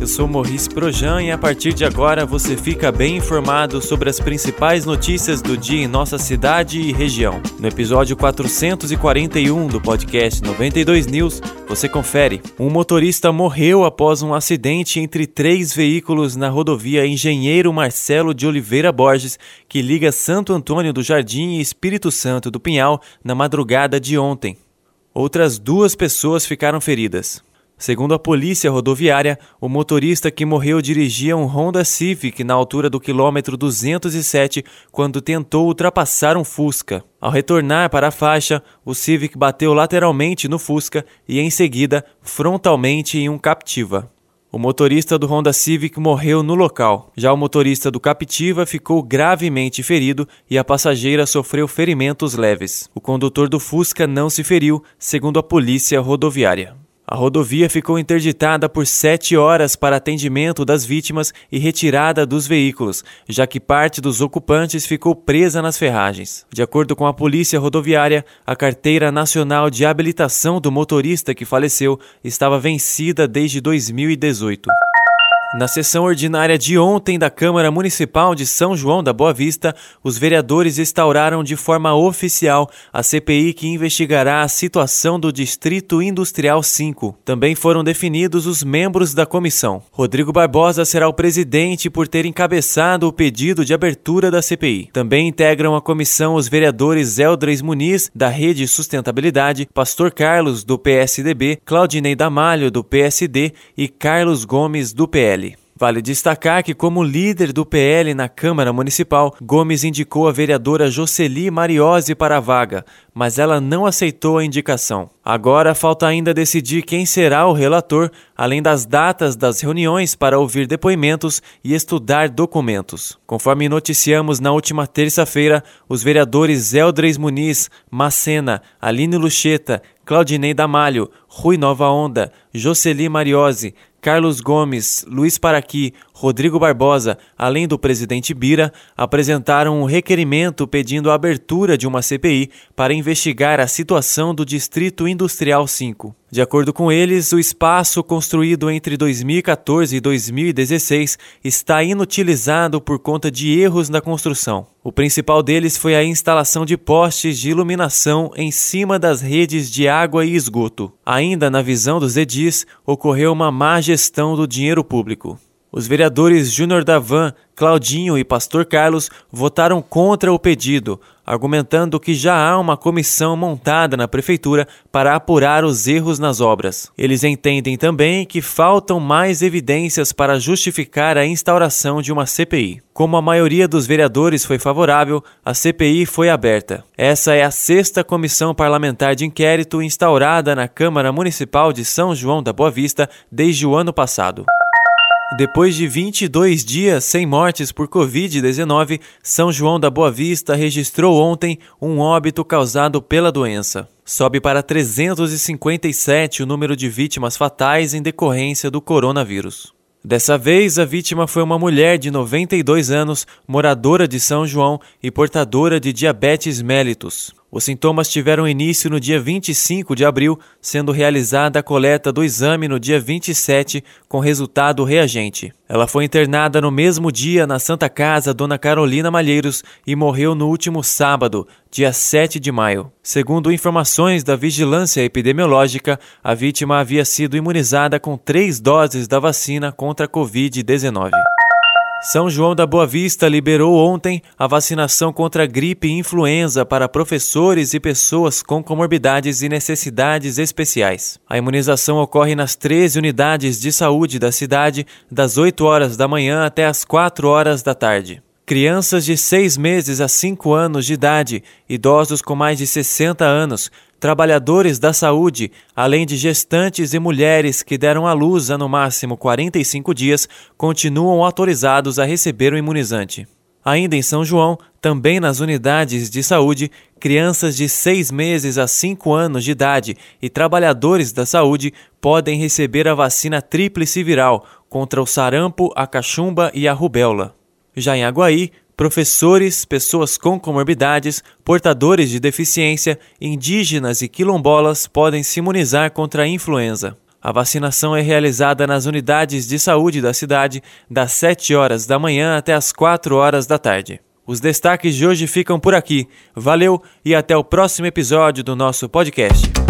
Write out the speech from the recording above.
Eu sou Maurice Projan e a partir de agora você fica bem informado sobre as principais notícias do dia em nossa cidade e região. No episódio 441 do podcast 92 News, você confere. Um motorista morreu após um acidente entre três veículos na rodovia Engenheiro Marcelo de Oliveira Borges, que liga Santo Antônio do Jardim e Espírito Santo do Pinhal na madrugada de ontem. Outras duas pessoas ficaram feridas. Segundo a polícia rodoviária, o motorista que morreu dirigia um Honda Civic na altura do quilômetro 207 quando tentou ultrapassar um Fusca. Ao retornar para a faixa, o Civic bateu lateralmente no Fusca e, em seguida, frontalmente em um Captiva. O motorista do Honda Civic morreu no local. Já o motorista do Captiva ficou gravemente ferido e a passageira sofreu ferimentos leves. O condutor do Fusca não se feriu, segundo a polícia rodoviária. A rodovia ficou interditada por sete horas para atendimento das vítimas e retirada dos veículos, já que parte dos ocupantes ficou presa nas ferragens. De acordo com a Polícia Rodoviária, a carteira nacional de habilitação do motorista que faleceu estava vencida desde 2018. Na sessão ordinária de ontem da Câmara Municipal de São João da Boa Vista, os vereadores instauraram de forma oficial a CPI que investigará a situação do Distrito Industrial 5. Também foram definidos os membros da comissão. Rodrigo Barbosa será o presidente por ter encabeçado o pedido de abertura da CPI. Também integram a comissão os vereadores Eldres Muniz, da Rede Sustentabilidade, Pastor Carlos, do PSDB, Claudinei Damalho, do PSD e Carlos Gomes, do PL. Vale destacar que, como líder do PL na Câmara Municipal, Gomes indicou a vereadora Jocely Mariose para a vaga, mas ela não aceitou a indicação. Agora falta ainda decidir quem será o relator, além das datas das reuniões para ouvir depoimentos e estudar documentos. Conforme noticiamos na última terça-feira, os vereadores Eldres Muniz, Macena, Aline Lucheta, Claudinei Damalho, Rui Nova Onda, Jocely Mariose, Carlos Gomes, Luiz Paraqui, Rodrigo Barbosa, além do presidente Bira, apresentaram um requerimento pedindo a abertura de uma CPI para investigar a situação do Distrito Industrial 5. De acordo com eles, o espaço construído entre 2014 e 2016 está inutilizado por conta de erros na construção. O principal deles foi a instalação de postes de iluminação em cima das redes de água e esgoto. Ainda na visão dos edis, ocorreu uma má gestão do dinheiro público. Os vereadores Júnior Davan, Claudinho e Pastor Carlos votaram contra o pedido, argumentando que já há uma comissão montada na prefeitura para apurar os erros nas obras. Eles entendem também que faltam mais evidências para justificar a instauração de uma CPI. Como a maioria dos vereadores foi favorável, a CPI foi aberta. Essa é a sexta comissão parlamentar de inquérito instaurada na Câmara Municipal de São João da Boa Vista desde o ano passado. Depois de 22 dias sem mortes por Covid-19, São João da Boa Vista registrou ontem um óbito causado pela doença. Sobe para 357 o número de vítimas fatais em decorrência do coronavírus. Dessa vez, a vítima foi uma mulher de 92 anos, moradora de São João e portadora de diabetes mellitus. Os sintomas tiveram início no dia 25 de abril, sendo realizada a coleta do exame no dia 27, com resultado reagente. Ela foi internada no mesmo dia na Santa Casa Dona Carolina Malheiros e morreu no último sábado, dia 7 de maio. Segundo informações da Vigilância Epidemiológica, a vítima havia sido imunizada com três doses da vacina contra a Covid-19. São João da Boa Vista liberou ontem a vacinação contra gripe e influenza para professores e pessoas com comorbidades e necessidades especiais. A imunização ocorre nas 13 unidades de saúde da cidade, das 8 horas da manhã até as 4 horas da tarde. Crianças de 6 meses a 5 anos de idade, idosos com mais de 60 anos, trabalhadores da saúde, além de gestantes e mulheres que deram à luz há no máximo 45 dias, continuam autorizados a receber o imunizante. Ainda em São João, também nas unidades de saúde, crianças de 6 meses a 5 anos de idade e trabalhadores da saúde podem receber a vacina tríplice viral contra o sarampo, a cachumba e a rubéola. Já em Aguaí, professores, pessoas com comorbidades, portadores de deficiência, indígenas e quilombolas podem se imunizar contra a influenza. A vacinação é realizada nas unidades de saúde da cidade das 7 horas da manhã até as 4 horas da tarde. Os destaques de hoje ficam por aqui. Valeu e até o próximo episódio do nosso podcast.